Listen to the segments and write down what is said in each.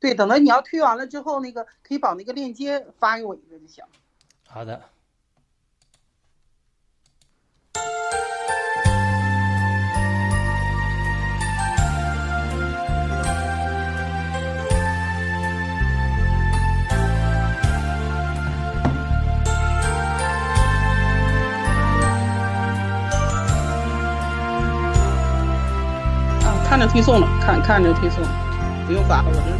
对等着你要推完了之后那个可以把那个链接发给我一个就行。好的。啊看着推送了看看着推送不用发了我这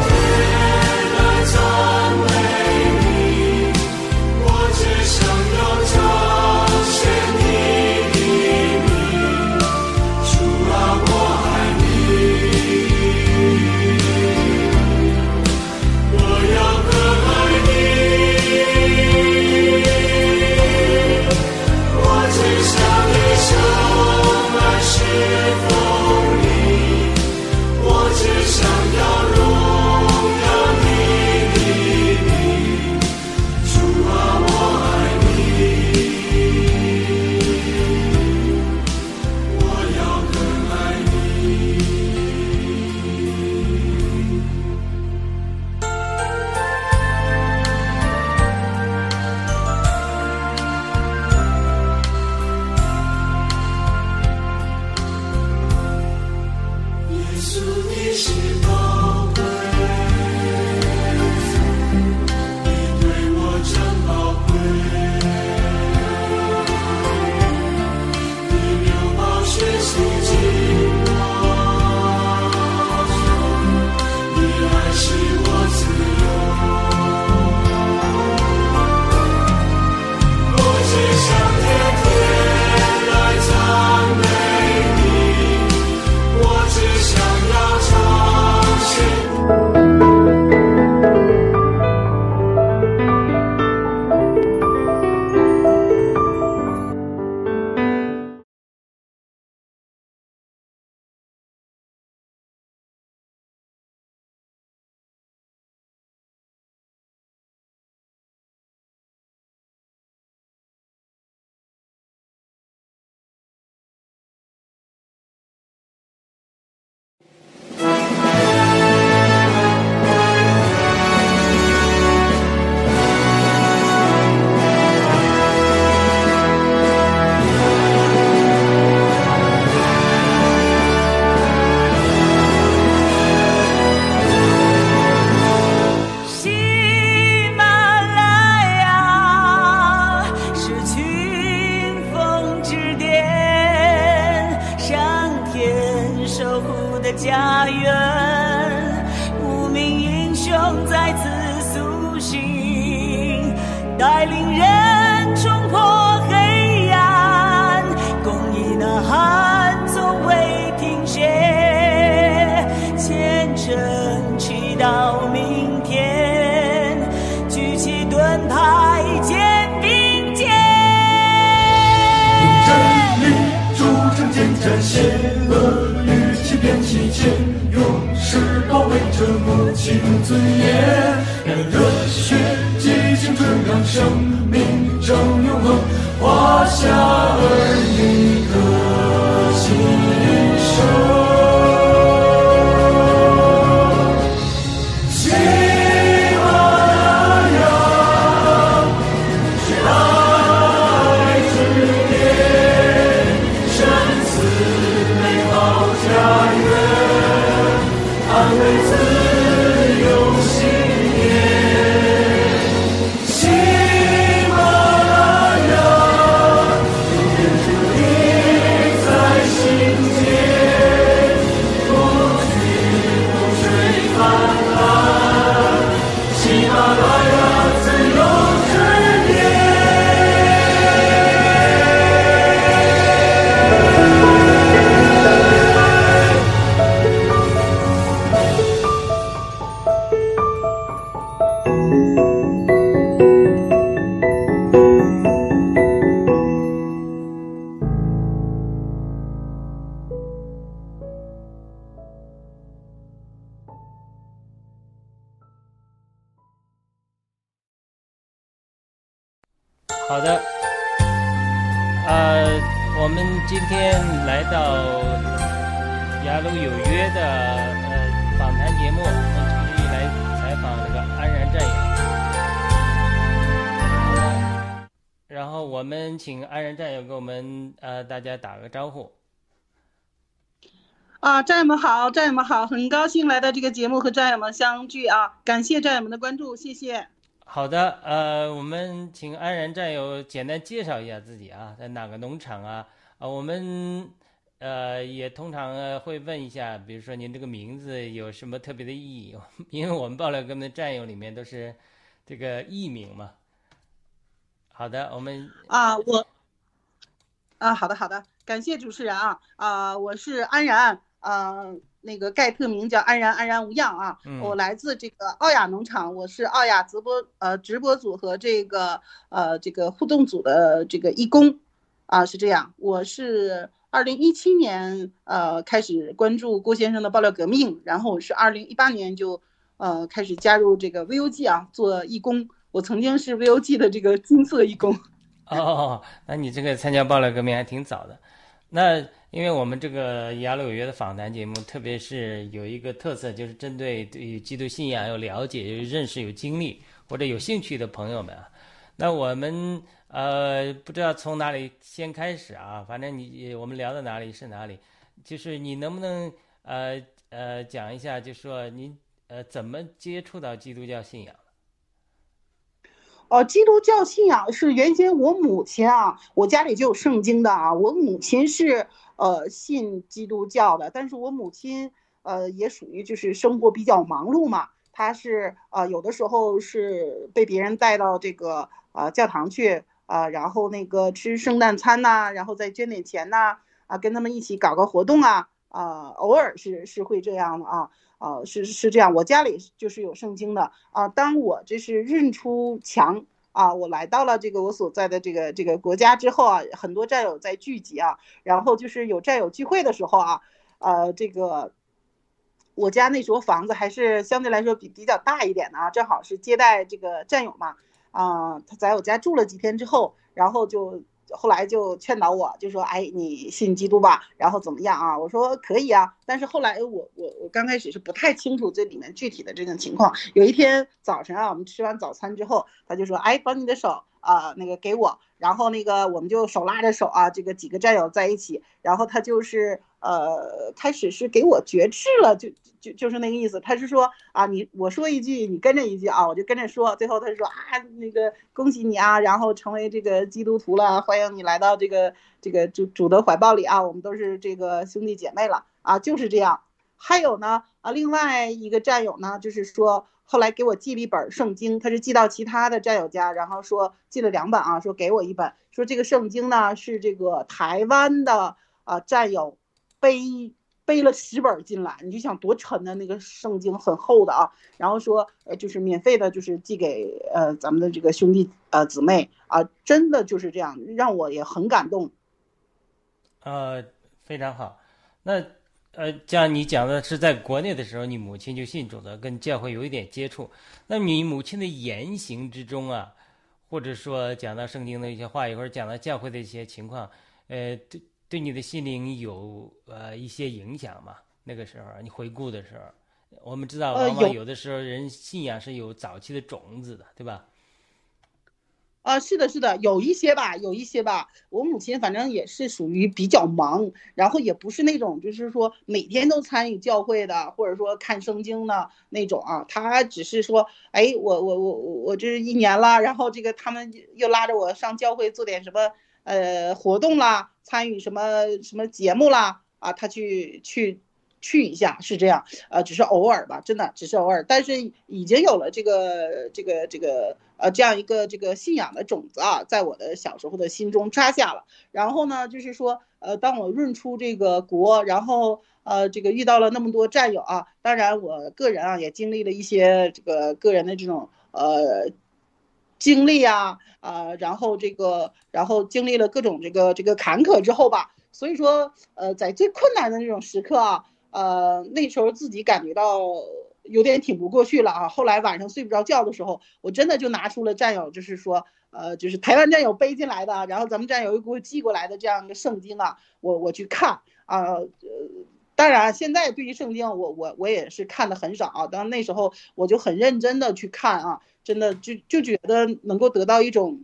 呃大家打个招呼。啊，战友们好，战友们好，很高兴来到这个节目和战友们相聚啊！感谢战友们的关注，谢谢。好的，呃，我们请安然战友简单介绍一下自己啊，在哪个农场啊？啊，我们呃也通常会问一下，比如说您这个名字有什么特别的意义？因为我们爆料哥们的战友里面都是这个艺名嘛。好的，我们啊，我啊，好的好的，感谢主持人啊啊，我是安然。呃，那个盖特名叫安然，安然无恙啊。我来自这个奥雅农场，我是奥雅直播呃直播组和这个呃这个互动组的这个义工，啊是这样。我是二零一七年呃开始关注郭先生的爆料革命，然后我是二零一八年就呃开始加入这个 VOG 啊做义工。我曾经是 VOG 的这个金色义工。哦，那你这个参加爆料革命还挺早的，那。因为我们这个雅鲁有约的访谈节目，特别是有一个特色，就是针对对于基督信仰有了解、有认识、有经历或者有兴趣的朋友们啊。那我们呃不知道从哪里先开始啊，反正你我们聊到哪里是哪里。就是你能不能呃呃讲一下，就说您呃怎么接触到基督教信仰？哦，基督教信仰是原先我母亲啊，我家里就有圣经的啊，我母亲是。呃，信基督教的，但是我母亲，呃，也属于就是生活比较忙碌嘛，她是呃有的时候是被别人带到这个呃教堂去啊，然后那个吃圣诞餐呐，然后再捐点钱呐，啊，跟他们一起搞个活动啊，啊，偶尔是是会这样的啊，啊，是是这样，我家里就是有圣经的啊，当我这是认出墙。啊，我来到了这个我所在的这个这个国家之后啊，很多战友在聚集啊，然后就是有战友聚会的时候啊，呃，这个我家那时候房子还是相对来说比比较大一点的啊，正好是接待这个战友嘛，啊，他在我家住了几天之后，然后就。后来就劝导我，就说：“哎，你信基督吧，然后怎么样啊？”我说：“可以啊。”但是后来我我我刚开始是不太清楚这里面具体的这种情况。有一天早晨啊，我们吃完早餐之后，他就说：“哎，把你的手啊那个给我。”然后那个我们就手拉着手啊，这个几个战友在一起，然后他就是呃开始是给我绝志了，就就就是那个意思。他是说啊，你我说一句，你跟着一句啊，我就跟着说。最后他说啊，那个恭喜你啊，然后成为这个基督徒了，欢迎你来到这个这个主主的怀抱里啊，我们都是这个兄弟姐妹了啊，就是这样。还有呢啊，另外一个战友呢，就是说。后来给我寄了一本圣经，他是寄到其他的战友家，然后说寄了两本啊，说给我一本，说这个圣经呢是这个台湾的啊战友背背了十本进来，你就想多沉的那个圣经很厚的啊，然后说呃就是免费的，就是寄给呃咱们的这个兄弟呃姊妹啊，真的就是这样，让我也很感动。呃，非常好，那。呃，像你讲的是在国内的时候，你母亲就信主的，跟教会有一点接触。那你母亲的言行之中啊，或者说讲到圣经的一些话，一会儿讲到教会的一些情况，呃，对对你的心灵有呃一些影响吗？那个时候你回顾的时候，我们知道，往往有的时候人信仰是有早期的种子的，对吧？啊，是的，是的，有一些吧，有一些吧。我母亲反正也是属于比较忙，然后也不是那种就是说每天都参与教会的，或者说看圣经的那种啊。她只是说，哎，我我我我这一年了，然后这个他们又拉着我上教会做点什么呃活动啦，参与什么什么节目啦，啊，他去去。去一下是这样，呃，只是偶尔吧，真的只是偶尔。但是已经有了这个这个这个呃这样一个这个信仰的种子啊，在我的小时候的心中扎下了。然后呢，就是说，呃，当我润出这个国，然后呃这个遇到了那么多战友啊，当然我个人啊也经历了一些这个个人的这种呃经历啊啊，然后这个然后经历了各种这个这个坎坷之后吧，所以说呃在最困难的那种时刻啊。呃，那时候自己感觉到有点挺不过去了啊。后来晚上睡不着觉的时候，我真的就拿出了战友，就是说，呃，就是台湾战友背进来的，然后咱们战友又给我寄过来的这样一个圣经啊，我我去看啊，呃，当然现在对于圣经，我我我也是看的很少啊，当那时候我就很认真的去看啊，真的就就觉得能够得到一种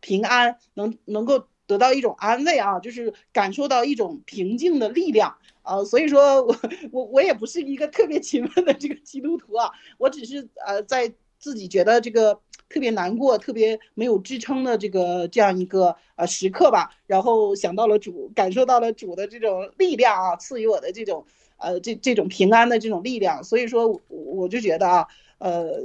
平安，能能够得到一种安慰啊，就是感受到一种平静的力量。啊，所以说我我我也不是一个特别勤奋的这个基督徒啊，我只是呃在自己觉得这个特别难过、特别没有支撑的这个这样一个呃时刻吧，然后想到了主，感受到了主的这种力量啊，赐予我的这种呃这这种平安的这种力量，所以说我就觉得啊，呃，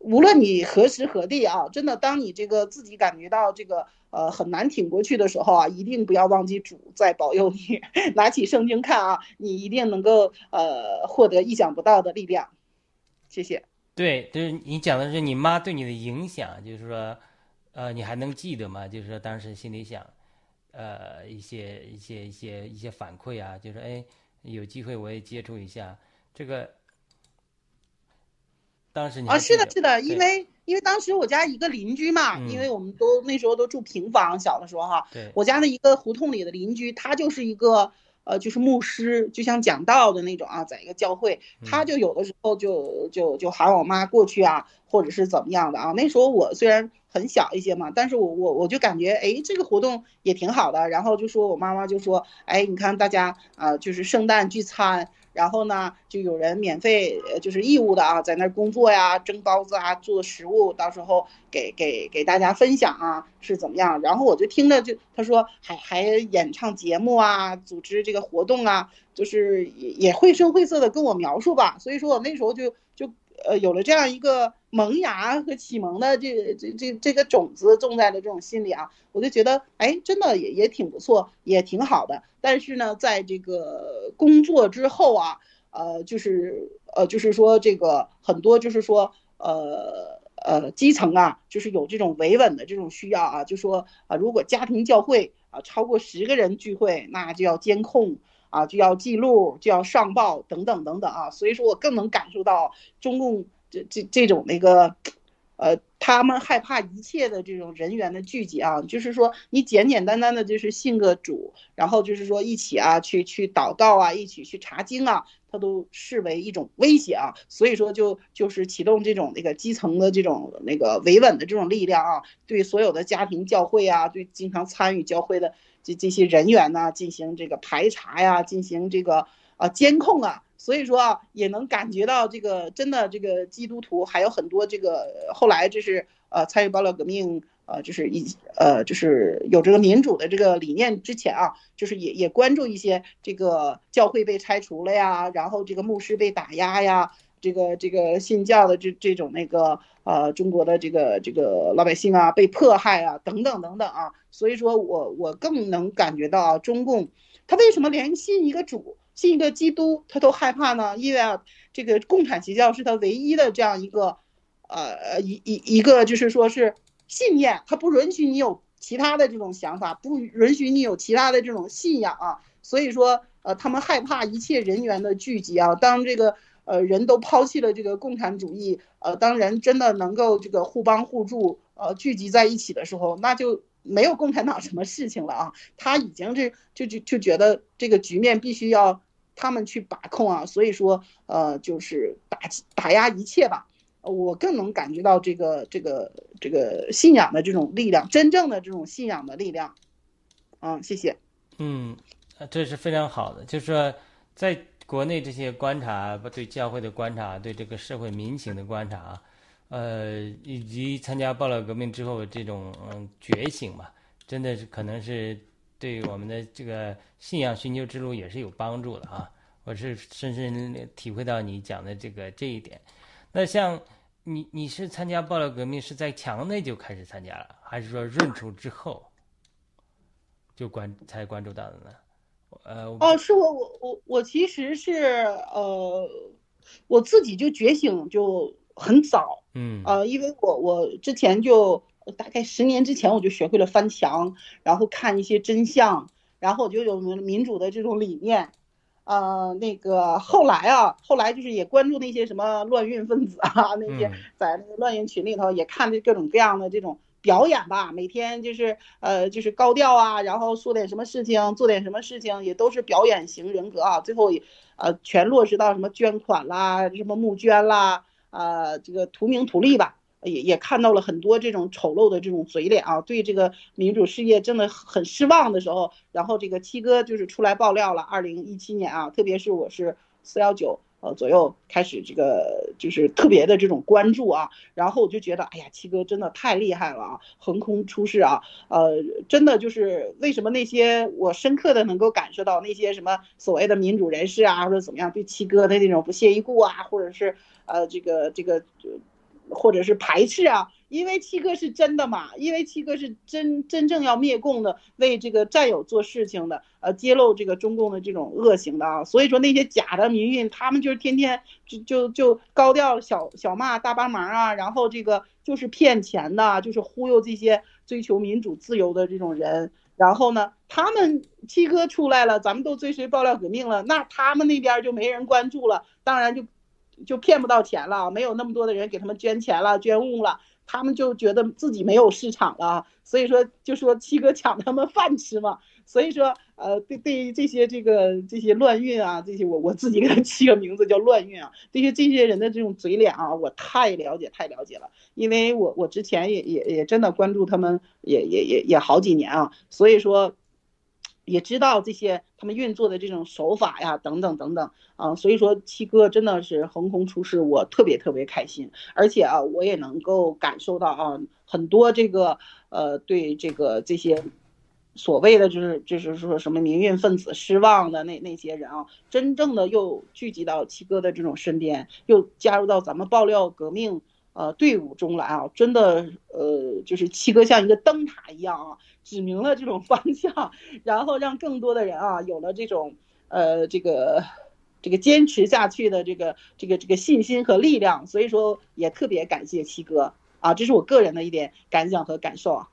无论你何时何地啊，真的当你这个自己感觉到这个。呃，很难挺过去的时候啊，一定不要忘记主在保佑你。拿起圣经看啊，你一定能够呃获得意想不到的力量。谢谢。对，就是你讲的是你妈对你的影响，就是说，呃，你还能记得吗？就是说当时心里想，呃，一些一些一些一些反馈啊，就是哎，有机会我也接触一下这个。当时你啊，是的，是的，因为。因为当时我家一个邻居嘛，因为我们都那时候都住平房，小的时候哈，我家的一个胡同里的邻居，他就是一个呃，就是牧师，就像讲道的那种啊，在一个教会，他就有的时候就就就喊我妈过去啊，或者是怎么样的啊。那时候我虽然很小一些嘛，但是我我我就感觉哎，这个活动也挺好的。然后就说我妈妈就说，哎，你看大家啊，就是圣诞聚餐。然后呢，就有人免费，就是义务的啊，在那儿工作呀，蒸包子啊，做食物，到时候给给给大家分享啊，是怎么样？然后我就听着，就他说还还演唱节目啊，组织这个活动啊，就是也也绘声绘色的跟我描述吧。所以说我那时候就就呃有了这样一个萌芽和启蒙的这这这这个种子种在了这种心里啊，我就觉得哎，真的也也挺不错，也挺好的。但是呢，在这个工作之后啊，呃，就是呃，就是说这个很多就是说呃呃基层啊，就是有这种维稳的这种需要啊，就说啊，如果家庭教会啊超过十个人聚会，那就要监控啊，就要记录，就要上报等等等等啊，所以说我更能感受到中共这这这种那个。呃，他们害怕一切的这种人员的聚集啊，就是说你简简单单的就是信个主，然后就是说一起啊去去祷告啊，一起去查经啊，他都视为一种威胁啊，所以说就就是启动这种那个基层的这种那个维稳的这种力量啊，对所有的家庭教会啊，对经常参与教会的这这些人员呢进行这个排查呀，进行这个啊监控啊。所以说啊，也能感觉到这个真的这个基督徒还有很多这个后来就是呃参与暴乱革命呃就是一呃就是有这个民主的这个理念之前啊，就是也也关注一些这个教会被拆除了呀，然后这个牧师被打压呀，这个这个信教的这这种那个呃中国的这个这个老百姓啊被迫害啊等等等等啊，所以说我我更能感觉到中共他为什么连信一个主。信一个基督，他都害怕呢，因为啊，这个共产邪教是他唯一的这样一个，呃，一一一个就是说是信念，他不允许你有其他的这种想法，不允许你有其他的这种信仰啊，所以说，呃，他们害怕一切人员的聚集啊，当这个呃人都抛弃了这个共产主义，呃，当人真的能够这个互帮互助，呃，聚集在一起的时候，那就。没有共产党什么事情了啊，他已经是就就就觉得这个局面必须要他们去把控啊，所以说呃就是打打压一切吧，我更能感觉到这个这个这个信仰的这种力量，真正的这种信仰的力量，嗯，谢谢。嗯，这是非常好的，就是说在国内这些观察，对教会的观察，对这个社会民情的观察。呃，以及参加暴乱革命之后这种嗯觉醒嘛，真的是可能是对我们的这个信仰寻求之路也是有帮助的啊！我是深深体会到你讲的这个这一点。那像你，你是参加暴乱革命是在墙内就开始参加了，还是说润出之后就关才关注到的呢？呃，哦，是我我我我其实是呃我自己就觉醒就。很早，嗯，呃，因为我我之前就大概十年之前我就学会了翻墙，然后看一些真相，然后我就有民主的这种理念，呃，那个后来啊，后来就是也关注那些什么乱运分子啊，那些嗯在那个乱运群里头也看这各种各样的这种表演吧，每天就是呃就是高调啊，然后说点什么事情，做点什么事情，也都是表演型人格啊，最后也呃全落实到什么捐款啦，什么募捐啦，呃这个图名图利吧。也也看到了很多这种丑陋的这种嘴脸啊，对这个民主事业真的很失望的时候，然后这个七哥就是出来爆料了，二零一七年啊，特别是我是四幺九呃左右开始这个就是特别的这种关注啊，然后我就觉得哎呀，七哥真的太厉害了啊，横空出世啊，呃，真的就是为什么那些我深刻的能够感受到那些什么所谓的民主人士啊，或者怎么样对七哥的那种不屑一顾啊，或者是呃这个这个。或者是排斥啊，因为七哥是真的嘛，因为七哥是真真正要灭共的，为这个战友做事情的，呃，揭露这个中共的这种恶行的啊，所以说那些假的民运，他们就是天天就就就高调小小骂大帮忙啊，然后这个就是骗钱的，就是忽悠这些追求民主自由的这种人，然后呢，他们七哥出来了，咱们都追随爆料革命了，那他们那边就没人关注了，当然就。就骗不到钱了，没有那么多的人给他们捐钱了、捐物了，他们就觉得自己没有市场了，所以说就说七哥抢他们饭吃嘛。所以说，呃，对对于这些这个这些乱运啊，这些我我自己给他 起个名字叫乱运啊，这些这些人的这种嘴脸啊，我太了解太了解了，因为我我之前也也也真的关注他们也也也也好几年啊，所以说。也知道这些他们运作的这种手法呀，等等等等。啊，所以说七哥真的是横空出世，我特别特别开心，而且啊，我也能够感受到啊，很多这个呃对这个这些所谓的就是就是说什么民运分子失望的那那些人啊，真正的又聚集到七哥的这种身边，又加入到咱们爆料革命呃队伍中来啊，真的呃就是七哥像一个灯塔一样啊。指明了这种 方向，然后让更多的人啊有了这种呃这个这个坚持下去的这个这个这个信心和力量，所以说也特别感谢七哥啊，这是我个人的一点感想和感受啊。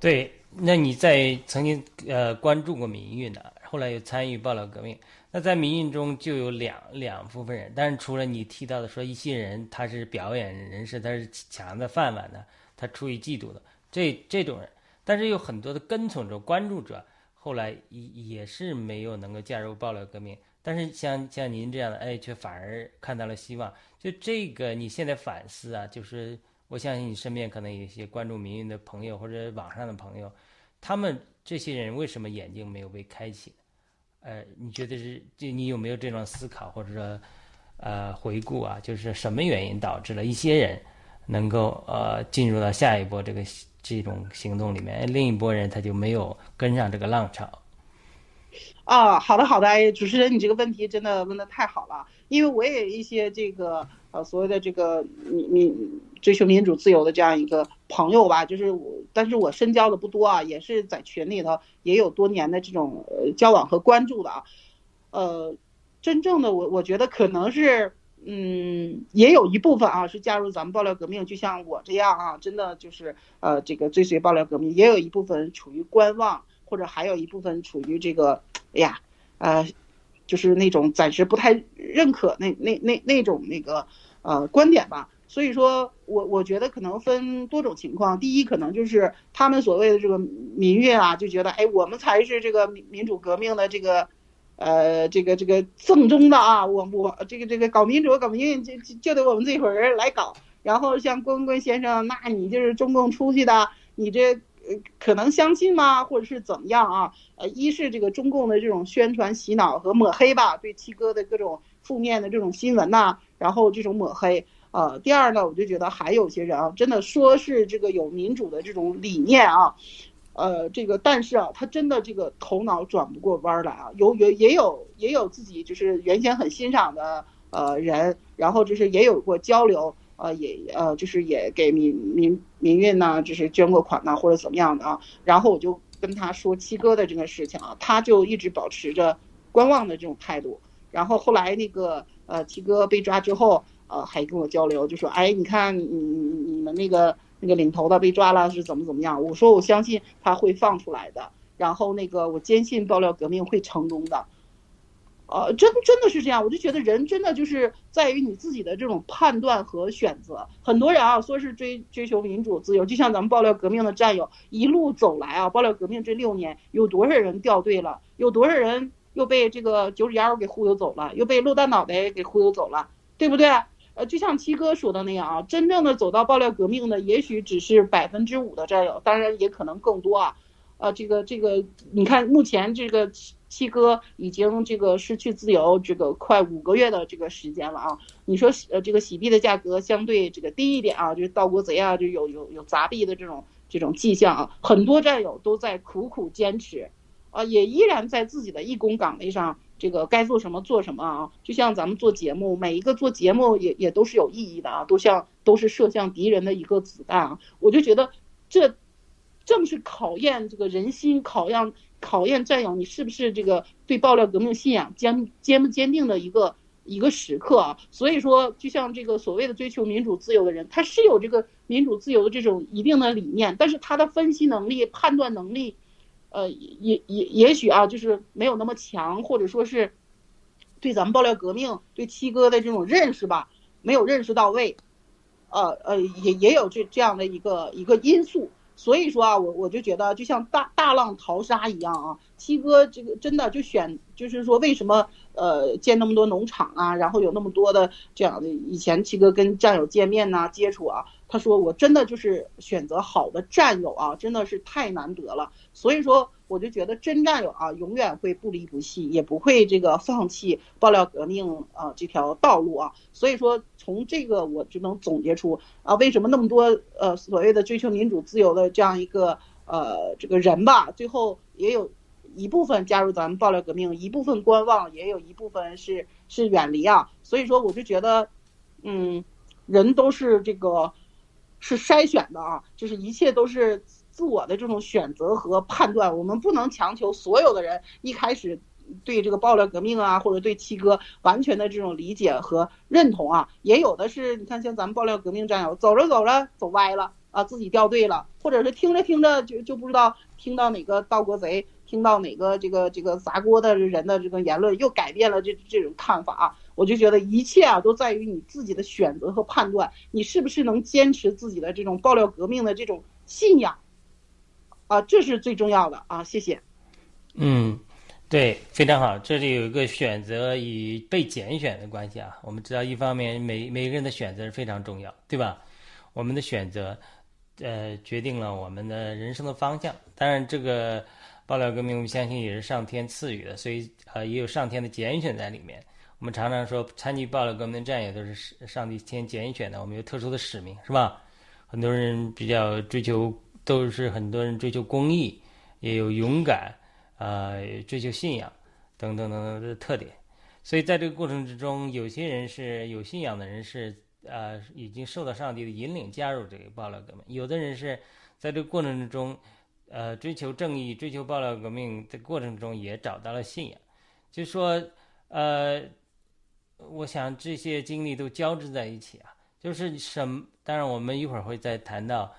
对，那你在曾经呃关注过民运的，后来又参与爆料革命，那在民运中就有两两部分人，但是除了你提到的说一些人他是表演人士，他是抢的饭碗的，他出于嫉妒的这这种人。但是有很多的跟从者、关注者，后来也也是没有能够加入爆料革命。但是像像您这样的，哎，却反而看到了希望。就这个，你现在反思啊，就是我相信你身边可能有一些关注民运的朋友或者网上的朋友，他们这些人为什么眼睛没有被开启？呃，你觉得是就你有没有这种思考或者说呃回顾啊？就是什么原因导致了一些人能够呃进入到下一波这个？这种行动里面，另一波人他就没有跟上这个浪潮。啊，好的好的，哎，主持人，你这个问题真的问的太好了，因为我也一些这个呃所谓的这个你你追求民主自由的这样一个朋友吧，就是我，但是我深交的不多啊，也是在群里头也有多年的这种呃交往和关注的啊，呃，真正的我我觉得可能是。嗯，也有一部分啊是加入咱们爆料革命，就像我这样啊，真的就是呃这个追随爆料革命。也有一部分处于观望，或者还有一部分处于这个，哎呀，呃，就是那种暂时不太认可那那那那种那个呃观点吧。所以说我我觉得可能分多种情况。第一，可能就是他们所谓的这个民运啊，就觉得哎，我们才是这个民民主革命的这个。呃，这个这个正宗的啊，我我这个这个搞民主搞民运就就得我们这伙人来搞。然后像郭文贵先生，那你就是中共出去的，你这可能相信吗？或者是怎么样啊？呃，一是这个中共的这种宣传洗脑和抹黑吧，对七哥的各种负面的这种新闻呐，然后这种抹黑。呃，第二呢，我就觉得还有些人啊，真的说是这个有民主的这种理念啊。呃，这个但是啊，他真的这个头脑转不过弯来啊，有有也有也有自己就是原先很欣赏的呃人，然后就是也有过交流，呃也呃就是也给民民民运呐，就是捐过款呐或者怎么样的啊，然后我就跟他说七哥的这个事情啊，他就一直保持着观望的这种态度，然后后来那个呃七哥被抓之后，呃还跟我交流，就说哎你看你你你们那个。那个领头的被抓了是怎么怎么样？我说我相信他会放出来的，然后那个我坚信爆料革命会成功的。呃，真真的是这样，我就觉得人真的就是在于你自己的这种判断和选择。很多人啊，说是追追求民主自由，就像咱们爆料革命的战友一路走来啊，爆料革命这六年有多少人掉队了，有多少人又被这个九指妖给忽悠走了，又被落大脑袋给忽悠走了，对不对？呃，就像七哥说的那样啊，真正的走到爆料革命的，也许只是百分之五的战友，当然也可能更多啊。呃，这个这个，你看目前这个七七哥已经这个失去自由这个快五个月的这个时间了啊。你说呃这个洗币的价格相对这个低一点啊，就是盗国贼啊，就有有有砸币的这种这种迹象啊。很多战友都在苦苦坚持，啊，也依然在自己的义工岗位上。这个该做什么做什么啊！就像咱们做节目，每一个做节目也也都是有意义的啊，都像都是射向敌人的一个子弹啊！我就觉得这正是考验这个人心，考验考验战友你是不是这个对爆料革命信仰坚坚不坚定的一个一个时刻啊！所以说，就像这个所谓的追求民主自由的人，他是有这个民主自由的这种一定的理念，但是他的分析能力、判断能力。呃，也也也许啊，就是没有那么强，或者说是对咱们爆料革命、对七哥的这种认识吧，没有认识到位，呃呃，也也有这这样的一个一个因素。所以说啊，我我就觉得就像大大浪淘沙一样啊，七哥这个真的就选，就是说为什么呃建那么多农场啊，然后有那么多的这样的，以前七哥跟战友见面呐、接触啊。他说：“我真的就是选择好的战友啊，真的是太难得了。所以说，我就觉得真战友啊，永远会不离不弃，也不会这个放弃爆料革命啊这条道路啊。所以说，从这个我就能总结出啊，为什么那么多呃所谓的追求民主自由的这样一个呃这个人吧，最后也有一部分加入咱们爆料革命，一部分观望，也有一部分是是远离啊。所以说，我就觉得，嗯，人都是这个。”是筛选的啊，就是一切都是自我的这种选择和判断，我们不能强求所有的人一开始对这个爆料革命啊，或者对七哥完全的这种理解和认同啊，也有的是，你看像咱们爆料革命战友，走着走着走歪了啊，自己掉队了，或者是听着听着就就不知道听到哪个盗国贼，听到哪个这个这个砸锅的人的这个言论，又改变了这这种看法啊。我就觉得一切啊都在于你自己的选择和判断，你是不是能坚持自己的这种爆料革命的这种信仰，啊，这是最重要的啊！谢谢。嗯，对，非常好。这里有一个选择与被拣选的关系啊。我们知道，一方面每每个人的选择是非常重要，对吧？我们的选择，呃，决定了我们的人生的方向。当然，这个爆料革命，我们相信也是上天赐予的，所以呃，也有上天的拣选在里面。我们常常说，参与爆料革命的战友都是上帝先拣选的，我们有特殊的使命，是吧？很多人比较追求，都是很多人追求公益，也有勇敢，啊，追求信仰，等等等等的特点。所以在这个过程之中，有些人是有信仰的人是，呃，已经受到上帝的引领加入这个爆料革命；有的人是在这个过程之中，呃，追求正义、追求爆料革命的过程中也找到了信仰。就说，呃。我想这些经历都交织在一起啊，就是什？当然，我们一会儿会再谈到，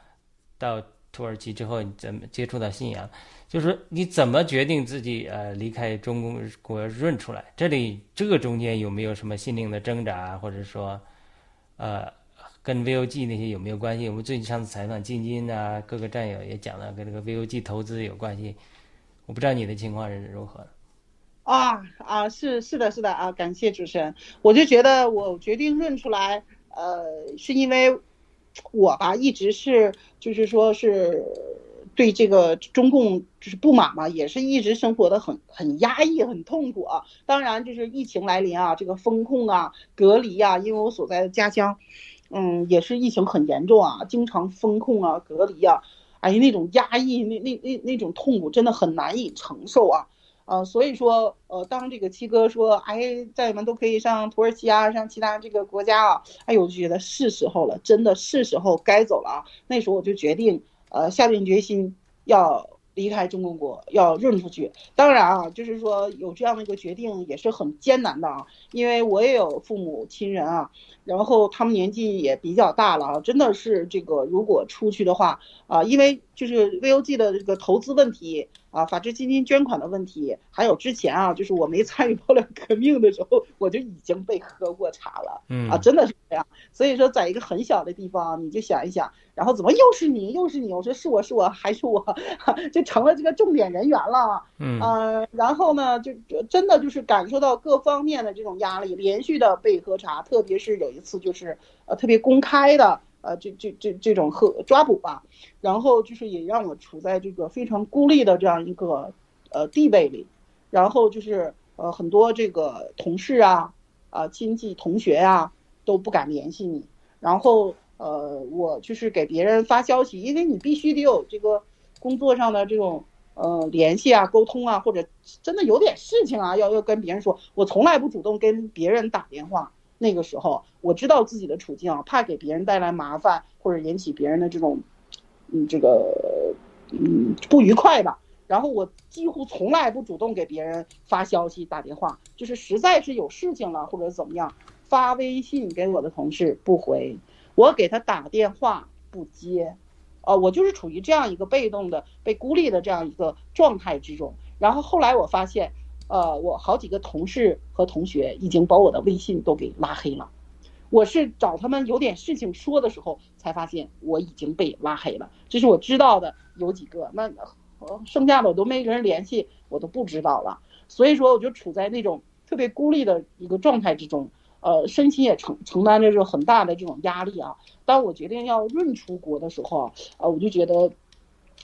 到土耳其之后你怎么接触到信仰，就是你怎么决定自己呃离开中国润出来？这里这个中间有没有什么心灵的挣扎，或者说，呃，跟 VOG 那些有没有关系？我们最近上次采访金金啊，各个战友也讲了跟这个 VOG 投资有关系。我不知道你的情况是如何。啊啊是是的是的啊，感谢主持人。我就觉得我决定认出来，呃，是因为我吧一直是就是说是对这个中共就是不满嘛，也是一直生活的很很压抑很痛苦啊。当然就是疫情来临啊，这个风控啊隔离啊，因为我所在的家乡，嗯，也是疫情很严重啊，经常风控啊隔离啊，哎呀那种压抑那那那那种痛苦真的很难以承受啊。呃，所以说，呃，当这个七哥说，哎，战友们都可以上土耳其啊，上其他这个国家啊，哎呦，我就觉得是时候了，真的是时候该走了啊。那时候我就决定，呃，下定决心要离开中国国，要润出去。当然啊，就是说有这样的一个决定也是很艰难的啊，因为我也有父母亲人啊，然后他们年纪也比较大了啊，真的是这个如果出去的话啊，因为。就是 VOG 的这个投资问题啊，法治基金捐款的问题，还有之前啊，就是我没参与爆料革命的时候，我就已经被喝过茶了，嗯啊，真的是这样。所以说，在一个很小的地方，你就想一想，然后怎么又是你，又是你？我说是我是我还是我，就成了这个重点人员了。嗯呃，然后呢，就就真的就是感受到各方面的这种压力，连续的被喝茶，特别是有一次就是呃特别公开的呃这这这这种和抓捕吧，然后就是也让我处在这个非常孤立的这样一个呃地位里，然后就是呃很多这个同事啊啊、亲戚同学啊、都不敢联系你，然后呃我就是给别人发消息，因为你必须得有这个工作上的这种呃联系啊、沟通啊，或者真的有点事情啊，要要跟别人说，我从来不主动跟别人打电话。那个时候我知道自己的处境啊，怕给别人带来麻烦或者引起别人的这种嗯这个嗯不愉快吧。然后我几乎从来不主动给别人发消息、打电话，就是实在是有事情了或者怎么样，发微信给我的同事不回，我给他打电话不接，呃，我就是处于这样一个被动的、被孤立的这样一个状态之中。然后后来我发现，呃，我好几个同事和同学已经把我的微信都给拉黑了。我是找他们有点事情说的时候，才发现我已经被拉黑了。这是我知道的有几个，那剩下的我都没跟人联系，我都不知道了。所以说，我就处在那种特别孤立的一个状态之中，呃，身心也承承担着这种很大的这种压力啊。当我决定要润出国的时候啊，呃，我就觉得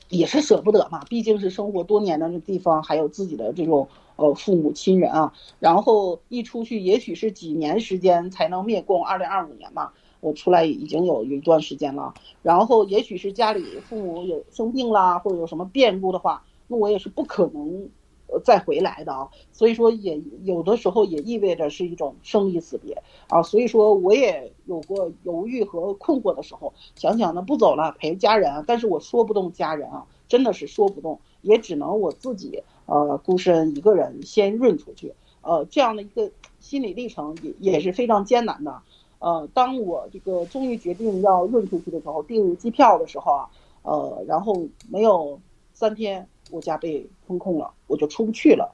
也是舍不得嘛，毕竟是生活多年的这地方，还有自己的这种呃父母亲人啊，然后一出去，也许是几年时间才能灭共。二零二五年嘛，我出来已经有一段时间了，然后也许是家里父母有生病啦，或者有什么变故的话，那我也是不可能呃再回来的啊。所以说，也有的时候也意味着是一种生离死别啊。所以说，我也有过犹豫和困惑的时候，想想呢不走了，陪家人，但是我说不动家人啊，真的是说不动，也只能我自己呃孤身一个人先润出去，呃这样的一个心理历程也也是非常艰难的。呃，当我这个终于决定要润出去的时候，订机票的时候啊，呃，然后没有三天，我家被封控了，我就出不去了。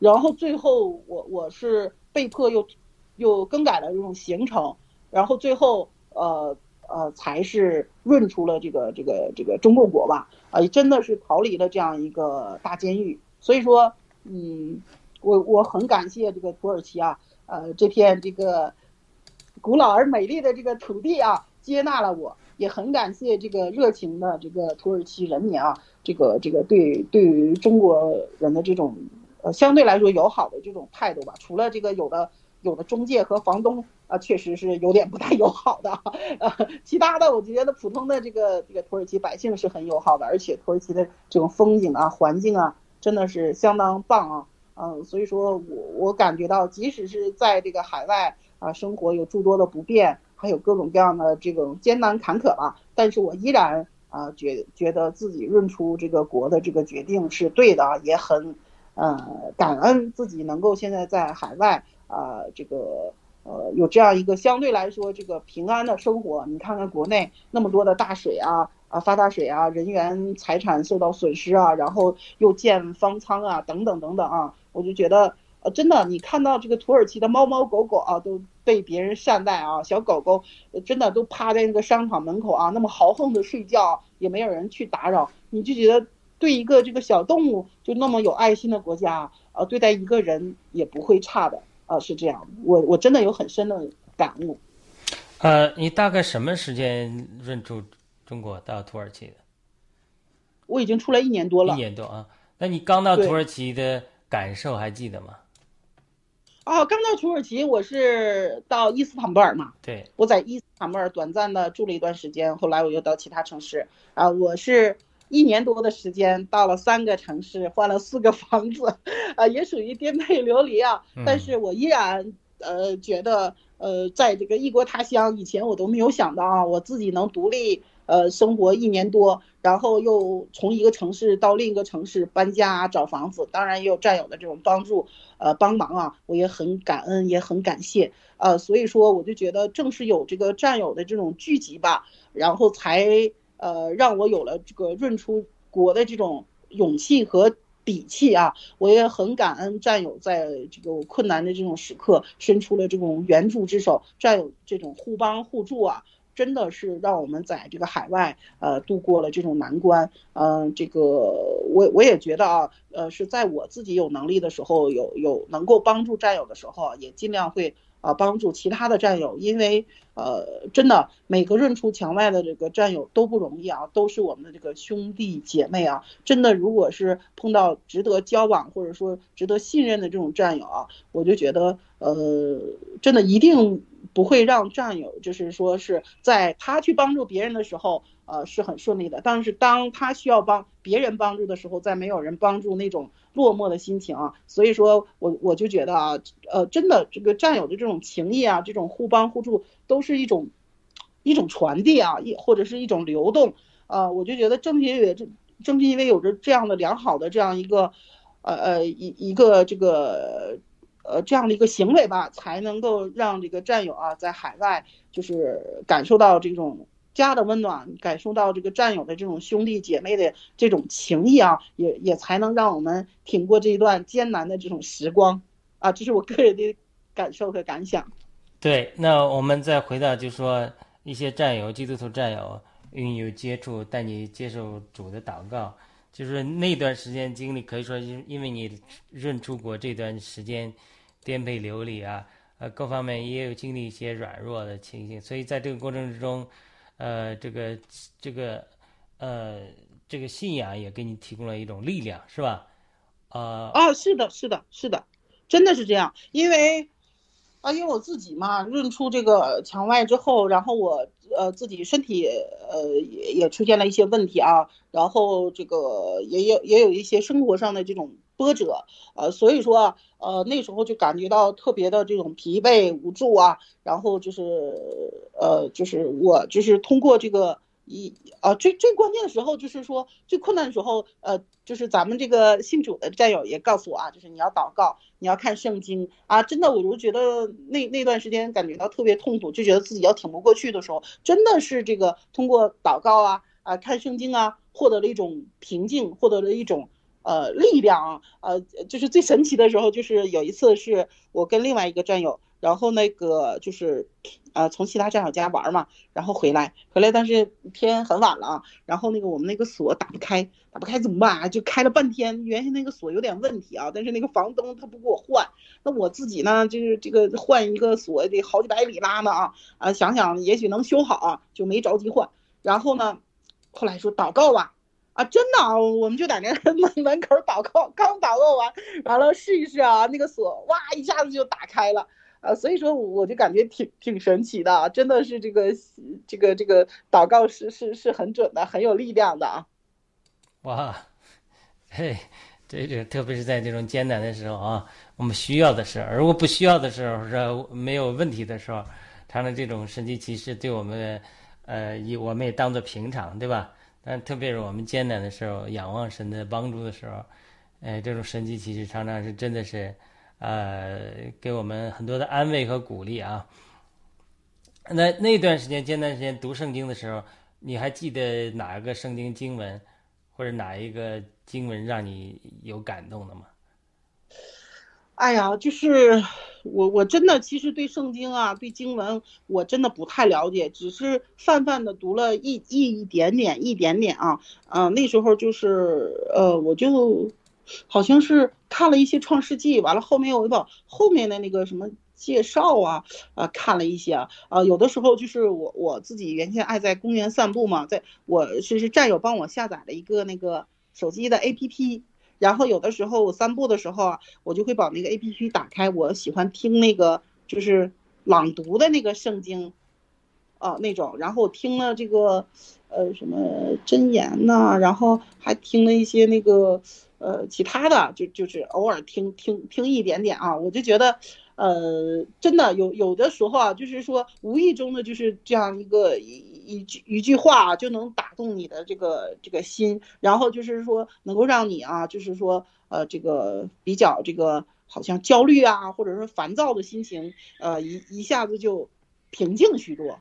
然后最后我我是被迫又又更改了这种行程，然后最后呃呃才是润出了这个这个这个中共国吧，啊、真的是逃离了这样一个大监狱。所以说，嗯，我我很感谢这个土耳其啊，呃这片这个古老而美丽的这个土地啊，接纳了我，也很感谢这个热情的这个土耳其人民啊，这个这个对对于中国人的这种呃相对来说友好的这种态度吧。除了这个有的有的中介和房东啊、确实是有点不太友好的，呃，其他的我觉得普通的这个这个土耳其百姓是很友好的，而且土耳其的这种风景啊、环境啊，真的是相当棒啊。嗯，所以说我我感觉到，即使是在这个海外啊生活有诸多的不便，还有各种各样的这种艰难坎坷吧，但是我依然啊觉觉得自己认出这个国的这个决定是对的，也很呃感恩自己能够现在在海外啊这个呃有这样一个相对来说这个平安的生活。你看看国内那么多的大水啊。啊，发大水啊，人员财产受到损失啊，然后又建方舱啊，等等等等啊，我就觉得，呃，真的，你看到这个土耳其的猫猫狗狗啊，都被别人善待啊，小狗狗真的都趴在那个商场门口啊，那么豪横的睡觉，也没有人去打扰，你就觉得对一个这个小动物就那么有爱心的国家，呃，对待一个人也不会差的，啊，是这样，我我真的有很深的感悟。呃，你大概什么时间润出中国到土耳其的？我已经出来一年多了一，年多啊。那你刚到土耳其的感受还记得吗？哦，刚到土耳其，我是到伊斯坦布尔嘛，对，我在伊斯坦布尔短暂的住了一段时间，后来我又到其他城市啊，我是一年多的时间到了三个城市，换了四个房子，啊，也属于颠沛流离啊，但是我依然呃觉得呃在这个异国他乡，以前我都没有想到啊，我自己能独立呃生活一年多，然后又从一个城市到另一个城市搬家啊找房子，当然也有战友的这种帮助。呃帮忙啊，我也很感恩，也很感谢。呃，所以说我就觉得正是有这个战友的这种聚集吧，然后才呃，让我有了这个润出国的这种勇气和底气啊！我也很感恩战友在这个困难的这种时刻伸出了这种援助之手，战友这种互帮互助啊，真的是让我们在这个海外呃度过了这种难关。嗯，这个我我也觉得啊，呃，是在我自己有能力的时候，有有能够帮助战友的时候，也尽量会。啊，帮助其他的战友，因为呃，真的每个认出墙外的这个战友都不容易啊，都是我们的这个兄弟姐妹啊。真的，如果是碰到值得交往或者说值得信任的这种战友啊，我就觉得呃，真的一定不会让战友就是说是在他去帮助别人的时候。呃，是很顺利的，但是当他需要帮别人帮助的时候，在没有人帮助那种落寞的心情啊，所以说我我就觉得啊，呃，真的这个战友的这种情谊啊，这种互帮互助，都是一种一种传递啊，一或者是一种流动啊，我就觉得正因为这正是因为有着这样的良好的这样一个呃呃一一个这个呃这样的一个行为吧，才能够让这个战友啊在海外就是感受到这种。家的温暖，感受到这个战友的这种兄弟姐妹的这种情谊啊，也也才能让我们挺过这一段艰难的这种时光啊，这是我个人的感受和感想。对，那我们再回到，就是说一些战友，基督徒战友与你有接触，带你接受主的祷告，就是那段时间经历，可以说因因为你认出国这段时间颠沛流离啊，呃，各方面也有经历一些软弱的情形，所以在这个过程之中。呃，这个这个呃，这个信仰也给你提供了一种力量，是吧？啊啊，是的，是的，是的，真的是这样。因为啊，因为我自己嘛，认出这个墙外之后，然后我呃自己身体呃也也出现了一些问题啊，然后这个也有也有一些生活上的这种波折，呃，所以说呃那时候就感觉到特别的这种疲惫无助啊，然后就是。呃，就是我就是通过这个一啊最最关键的时候，就是说最困难的时候，呃，就是咱们这个信主的战友也告诉我啊，就是你要祷告，你要看圣经啊，真的，我就觉得那那段时间感觉到特别痛苦，就觉得自己要挺不过去的时候，真的是这个通过祷告啊啊看圣经啊，获得了一种平静，获得了一种呃力量啊，呃，就是最神奇的时候，就是有一次是我跟另外一个战友。然后那个就是，呃，从其他战友家玩嘛，然后回来，回来，但是天很晚了啊，然后那个我们那个锁打不开，打不开怎么办啊？就开了半天，原先那个锁有点问题啊，但是那个房东他不给我换，那我自己呢，就是这个换一个锁得好几百里拉呢啊，啊，想想也许能修好啊，就没着急换。然后呢，后来说祷告吧，啊，真的啊，我们就在那门门口祷告，刚祷告完，完了试一试啊，那个锁哇一下子就打开了。啊，所以说我就感觉挺挺神奇的，真的是这个这个这个祷告是是是很准的，很有力量的啊！哇，嘿，这这特别是在这种艰难的时候啊，我们需要的时候，如果不需要的时候是没有问题的时候，他的这种神奇奇事对我们，呃，以我们也当做平常，对吧？但特别是我们艰难的时候，仰望神的帮助的时候，哎，这种神迹其实常常是真的是。呃，给我们很多的安慰和鼓励啊。那那段时间艰难时间读圣经的时候，你还记得哪一个圣经经文，或者哪一个经文让你有感动的吗？哎呀，就是我我真的其实对圣经啊，对经文我真的不太了解，只是泛泛的读了一一一点点一点点啊。嗯，那时候就是呃，我就。好像是看了一些《创世纪》，完了后面我又把后面的那个什么介绍啊啊看了一些啊，有的时候就是我我自己原先爱在公园散步嘛，在我是是战友帮我下载了一个那个手机的 APP，然后有的时候我散步的时候啊，我就会把那个 APP 打开，我喜欢听那个就是朗读的那个圣经，啊那种，然后我听了这个呃什么真言呐，然后还听了一些那个。呃，其他的就就是偶尔听听听一点点啊，我就觉得，呃，真的有有的时候啊，就是说无意中的就是这样一个一一句一句话啊就能打动你的这个这个心，然后就是说能够让你啊，就是说呃这个比较这个好像焦虑啊，或者说烦躁的心情，呃一一下子就平静许多。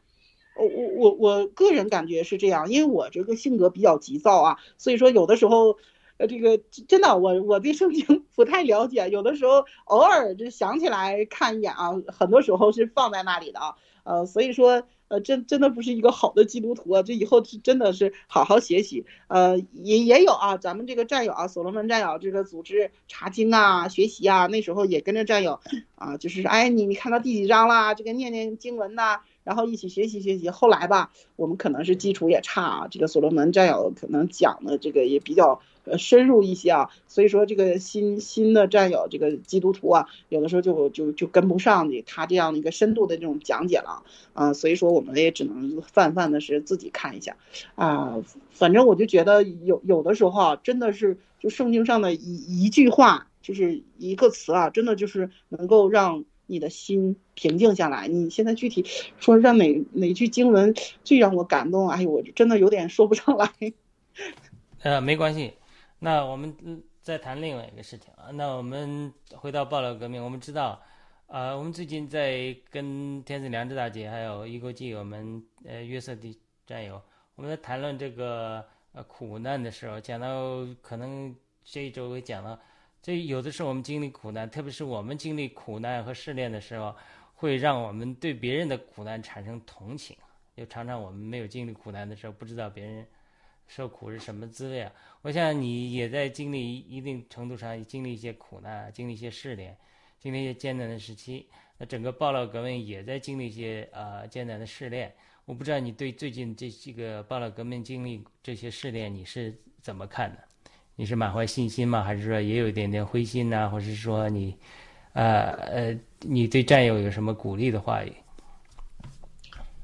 我我我我个人感觉是这样，因为我这个性格比较急躁啊，所以说有的时候，呃，这个真的我我对圣经 不太了解，有的时候偶尔就想起来看一眼啊，很多时候是放在那里的啊，呃，所以说。呃，真真的不是一个好的基督徒啊！这以后是真的是好好学习。呃，也也有啊，咱们这个战友啊，所罗门战友这个组织查经啊、学习啊，那时候也跟着战友啊，就是哎，你你看到第几章啦？这个念念经文呐，然后一起学习学习。后来吧，我们可能是基础也差啊，这个所罗门战友可能讲的这个也比较。呃，深入一些啊，所以说这个新新的战友，这个基督徒啊，有的时候就就就跟不上你他这样的一个深度的这种讲解了啊，所以说我们也只能泛泛的是自己看一下啊，反正我就觉得有有的时候啊，真的是就圣经上的一一句话，就是一个词啊，真的就是能够让你的心平静下来。你现在具体说让哪哪句经文最让我感动？哎呦，我真的有点说不上来。呃，没关系。那我们再谈另外一个事情啊。那我们回到爆料革命，我们知道，呃，我们最近在跟天子良知大姐还有异国际我们呃约瑟的战友，我们在谈论这个呃苦难的时候，讲到可能这一周会讲到，这有的时候我们经历苦难，特别是我们经历苦难和试炼的时候，会让我们对别人的苦难产生同情。就常常我们没有经历苦难的时候，不知道别人。受苦是什么滋味啊？我想你也在经历一定程度上经历一些苦难，经历一些试炼，经历一些艰难的时期。那整个爆料革命也在经历一些呃艰难的试炼。我不知道你对最近这几个爆料革命经历这些试炼你是怎么看的？你是满怀信心吗？还是说也有一点点灰心呢？或者是说你，呃呃，你对战友有什么鼓励的话语？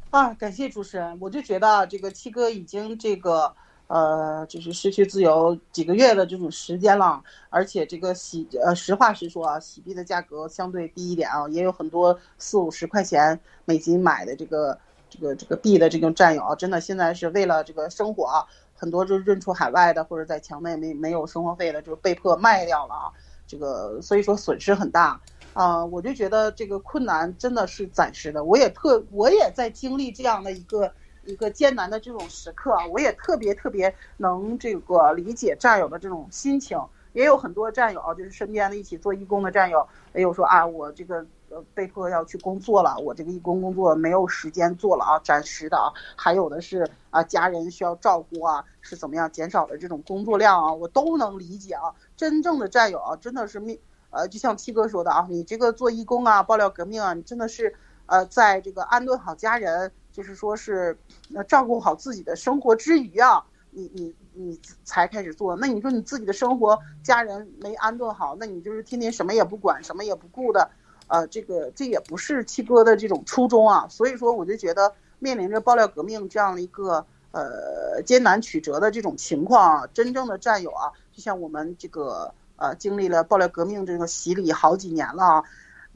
啊，感谢主持人，我就觉得这个七哥已经这个。呃，就是失去自由几个月的这种时间了，而且这个洗呃，实话实说啊，洗币的价格相对低一点啊，也有很多四五十块钱美金买的这个这个这个币的这种战友啊，真的现在是为了这个生活啊，很多就认出海外的或者在墙内没没有生活费的，就被迫卖掉了啊，这个所以说损失很大啊，我就觉得这个困难真的是暂时的，我也特我也在经历这样的一个。一个艰难的这种时刻啊，我也特别特别能这个理解战友的这种心情，也有很多战友啊，就是身边的一起做义工的战友，也有说啊，我这个呃被迫要去工作了，我这个义工工作没有时间做了啊，暂时的啊，还有的是啊家人需要照顾啊，是怎么样减少的这种工作量啊，我都能理解啊。真正的战友啊，真的是命呃，就像七哥说的啊，你这个做义工啊，爆料革命啊，你真的是呃，在这个安顿好家人。就是说，是呃照顾好自己的生活之余啊，你你你才开始做。那你说你自己的生活，家人没安顿好，那你就是天天什么也不管，什么也不顾的，呃，这个这也不是七哥的这种初衷啊。所以说，我就觉得面临着爆料革命这样的一个呃艰难曲折的这种情况啊，真正的战友啊，就像我们这个呃经历了爆料革命这个洗礼好几年了啊，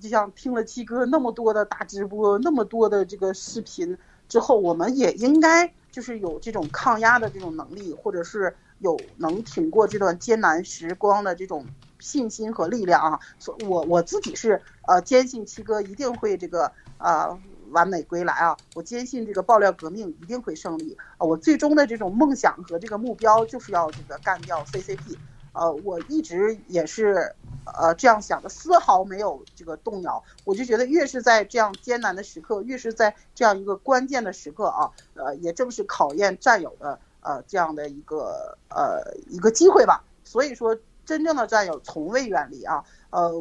就像听了七哥那么多的大直播，那么多的这个视频。之后，我们也应该就是有这种抗压的这种能力，或者是有能挺过这段艰难时光的这种信心和力量啊！所我我自己是呃坚信七哥一定会这个呃完美归来啊！我坚信这个爆料革命一定会胜利啊！我最终的这种梦想和这个目标就是要这个干掉 CCP。呃，我一直也是，呃，这样想的，丝毫没有这个动摇。我就觉得，越是在这样艰难的时刻，越是在这样一个关键的时刻啊，呃，也正是考验战友的呃这样的一个呃一个机会吧。所以说，真正的战友从未远离啊。呃，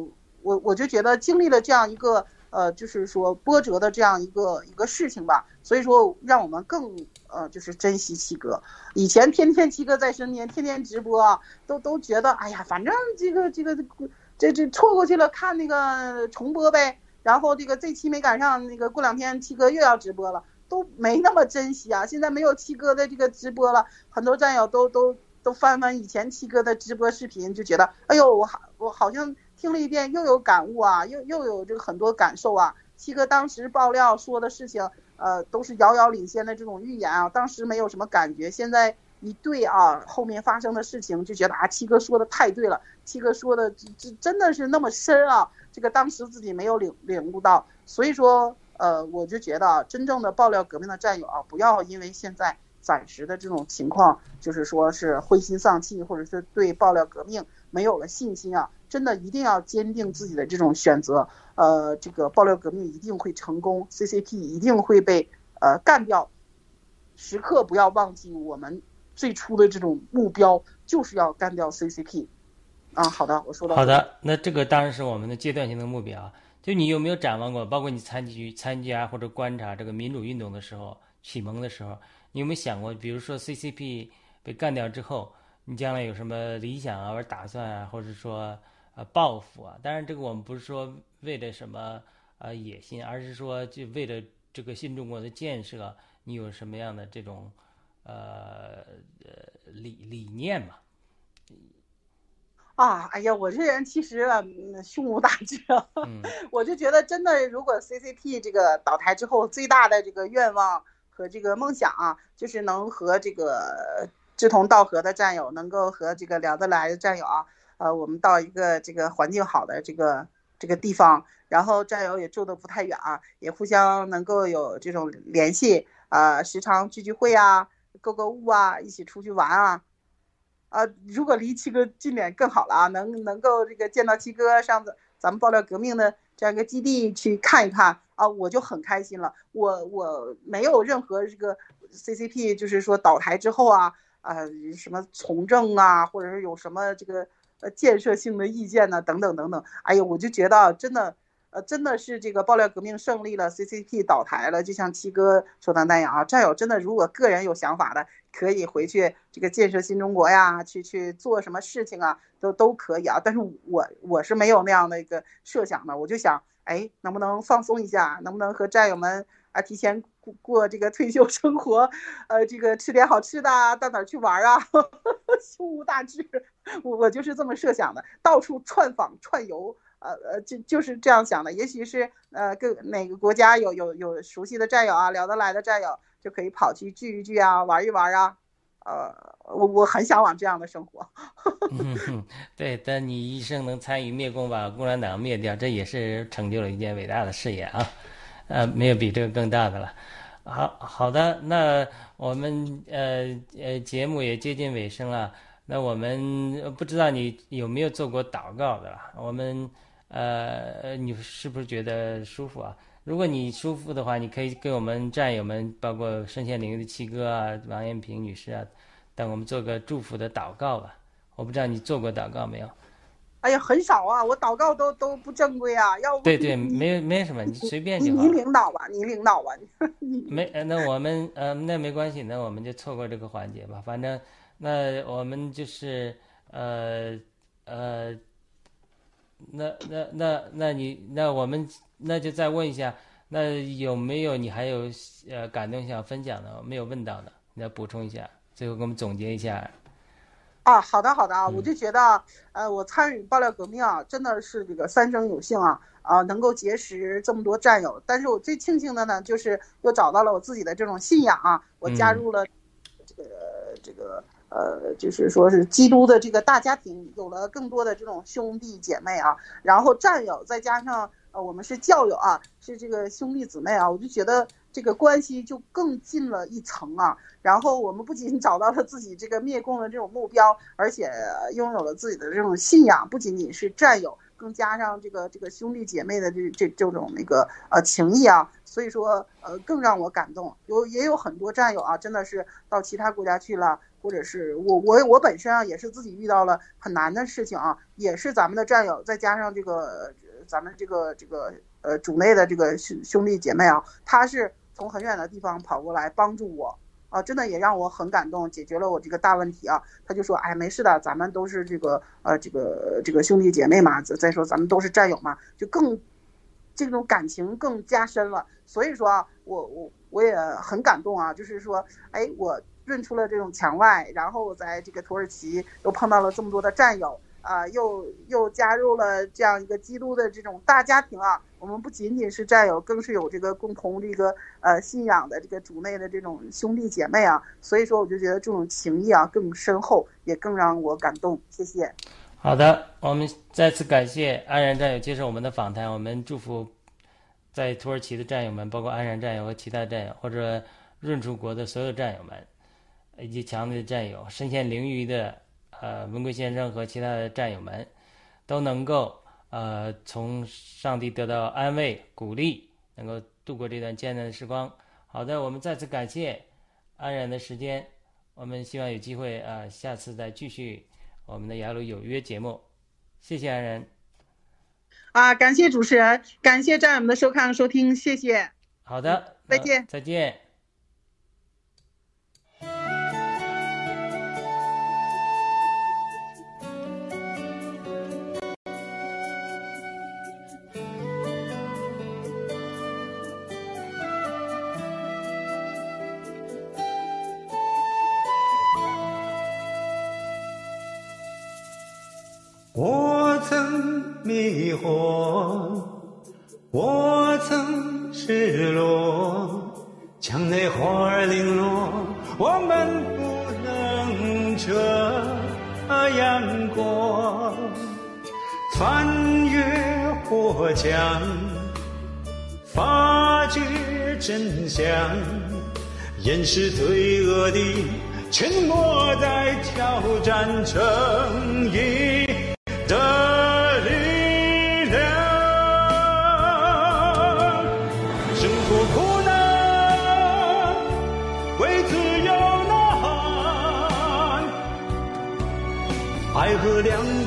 我我就觉得经历了这样一个。呃，就是说波折的这样一个一个事情吧，所以说让我们更呃，就是珍惜七哥。以前天天七哥在身边，天天直播，都都觉得哎呀，反正这个这个这这错过去了，看那个重播呗。然后这个这期没赶上，那个过两天七哥又要直播了，都没那么珍惜啊。现在没有七哥的这个直播了，很多战友都都都翻翻以前七哥的直播视频，就觉得哎呦，我好我好像。听了一遍，又有感悟啊，又又有这个很多感受啊。七哥当时爆料说的事情，呃，都是遥遥领先的这种预言啊。当时没有什么感觉，现在一对啊，后面发生的事情就觉得啊，七哥说的太对了。七哥说的这这真的是那么深啊，这个当时自己没有领领悟到，所以说呃，我就觉得啊，真正的爆料革命的战友啊，不要因为现在暂时的这种情况，就是说是灰心丧气，或者是对爆料革命没有了信心啊，真的一定要坚定自己的这种选择。呃，这个爆料革命一定会成功，CCP 一定会被呃干掉。时刻不要忘记我们最初的这种目标，就是要干掉 CCP。啊，好的，我说到好的，那这个当然是我们的阶段性的目标。就你有没有展望过？包括你参与参加或者观察这个民主运动的时候，启蒙的时候，你有没有想过，比如说 CCP 被干掉之后，你将来有什么理想啊，或者打算啊，或者说呃报复啊？当然，这个我们不是说为了什么呃野心，而是说就为了这个新中国的建设，你有什么样的这种呃呃理理念嘛？啊，哎呀，我这人其实啊，胸无大志，我就觉得真的，如果 CCP 这个倒台之后，最大的这个愿望和这个梦想啊，就是能和这个志同道合的战友，能够和这个聊得来的战友啊，呃，我们到一个这个环境好的这个这个地方，然后战友也住的不太远啊，也互相能够有这种联系啊，时常聚聚会啊，购购物啊，一起出去玩啊。啊，如果离七哥近点更好了啊，能能够这个见到七哥，上次咱们爆料革命的这样一个基地去看一看啊，我就很开心了。我我没有任何这个 CCP，就是说倒台之后啊，啊什么从政啊，或者是有什么这个呃建设性的意见呢，等等等等。哎呀，我就觉得真的。呃，真的是这个爆料革命胜利了，CCP 倒台了，就像七哥说的那样啊。战友真的，如果个人有想法的，可以回去这个建设新中国呀，去去做什么事情啊，都都可以啊。但是我我是没有那样的一个设想的，我就想，哎，能不能放松一下，能不能和战友们啊提前过过这个退休生活，呃，这个吃点好吃的，到哪儿去玩啊？胸无大志，我我就是这么设想的，到处串访串游。呃呃，就就是这样想的，也许是呃，各哪个国家有有有熟悉的战友啊，聊得来的战友，就可以跑去聚一聚啊，玩一玩啊。呃，我我很向往这样的生活。对，但你一生能参与灭共，把共产党灭掉，这也是成就了一件伟大的事业啊。呃，没有比这个更大的了。好好的，那我们呃呃节目也接近尾声了，那我们不知道你有没有做过祷告的了，我们。呃，你是不是觉得舒服啊？如果你舒服的话，你可以给我们战友们，包括身陷囹圄的七哥啊、王艳萍女士啊，等我们做个祝福的祷告吧。我不知道你做过祷告没有？哎呀，很少啊，我祷告都都不正规啊。要不对对，没没什么，你随便就好。您领导吧，您领导吧。没，那我们呃，那没关系，那我们就错过这个环节吧。反正那我们就是呃呃。那那那那你那我们那就再问一下，那有没有你还有呃感动想分享的没有问到的？你再补充一下，最后给我们总结一下。啊，好的好的啊，我就觉得呃，我参与爆料革命啊，真的是这个三生有幸啊啊，能够结识这么多战友。但是我最庆幸的呢，就是又找到了我自己的这种信仰啊，我加入了这个这个。呃，就是说是基督的这个大家庭，有了更多的这种兄弟姐妹啊，然后战友，再加上呃我们是教友啊，是这个兄弟姊妹啊，我就觉得这个关系就更近了一层啊。然后我们不仅找到了自己这个灭共的这种目标，而且拥有了自己的这种信仰，不仅仅是战友，更加上这个这个兄弟姐妹的这这这种那个呃情谊啊，所以说呃更让我感动。有也有很多战友啊，真的是到其他国家去了。或者是我我我本身啊，也是自己遇到了很难的事情啊，也是咱们的战友，再加上这个咱们这个这个呃主内的这个兄兄弟姐妹啊，他是从很远的地方跑过来帮助我啊，真的也让我很感动，解决了我这个大问题啊。他就说，哎，没事的，咱们都是这个呃这个这个兄弟姐妹嘛，再说咱们都是战友嘛，就更这种感情更加深了。所以说啊，我我我也很感动啊，就是说，哎我。润出了这种墙外，然后在这个土耳其又碰到了这么多的战友啊，又又加入了这样一个基督的这种大家庭啊。我们不仅仅是战友，更是有这个共同这个呃信仰的这个主内的这种兄弟姐妹啊。所以说，我就觉得这种情谊啊更深厚，也更让我感动。谢谢。好的，我们再次感谢安然战友接受我们的访谈，我们祝福。在土耳其的战友们，包括安然战友和其他战友，或者润出国的所有战友们，以及强烈的战友、身陷囹圄的呃文贵先生和其他的战友们，都能够呃从上帝得到安慰、鼓励，能够度过这段艰难的时光。好的，我们再次感谢安然的时间，我们希望有机会啊、下次再继续我们的雅鲁有约节目。谢谢安然。啊，感谢主持人，感谢战友们的收看收听，谢谢。好的，再见再见。迷惑，我曾失落，墙内花儿零落，我们不能这样过。翻越火墙，发觉真相，掩饰罪恶的沉默，在挑战正义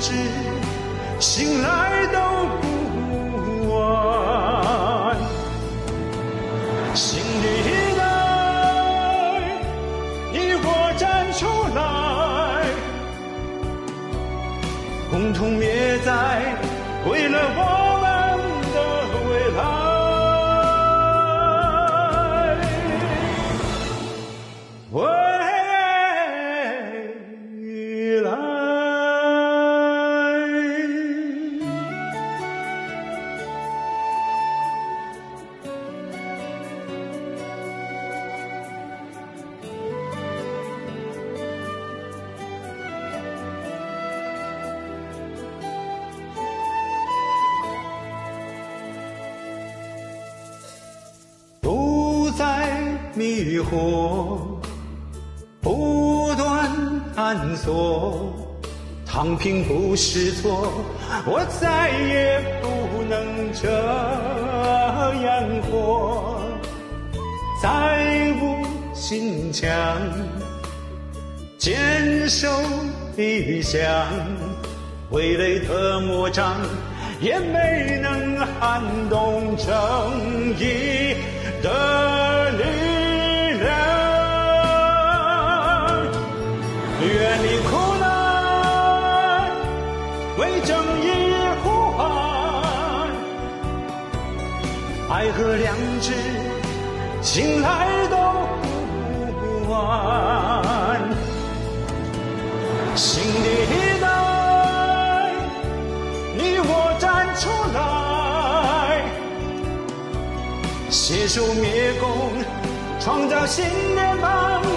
知，醒来都不晚。心里一代，你我站出来，共同灭灾，为了我迷惑，不断探索，躺平不是错，我再也不能这样活，再无心墙，坚守理想，挥泪的魔掌也没能撼动正义。的远离苦难，为正义呼喊，爱和良知，醒来都不晚。新的一代，你我站出来，携手灭共，创造新的未来。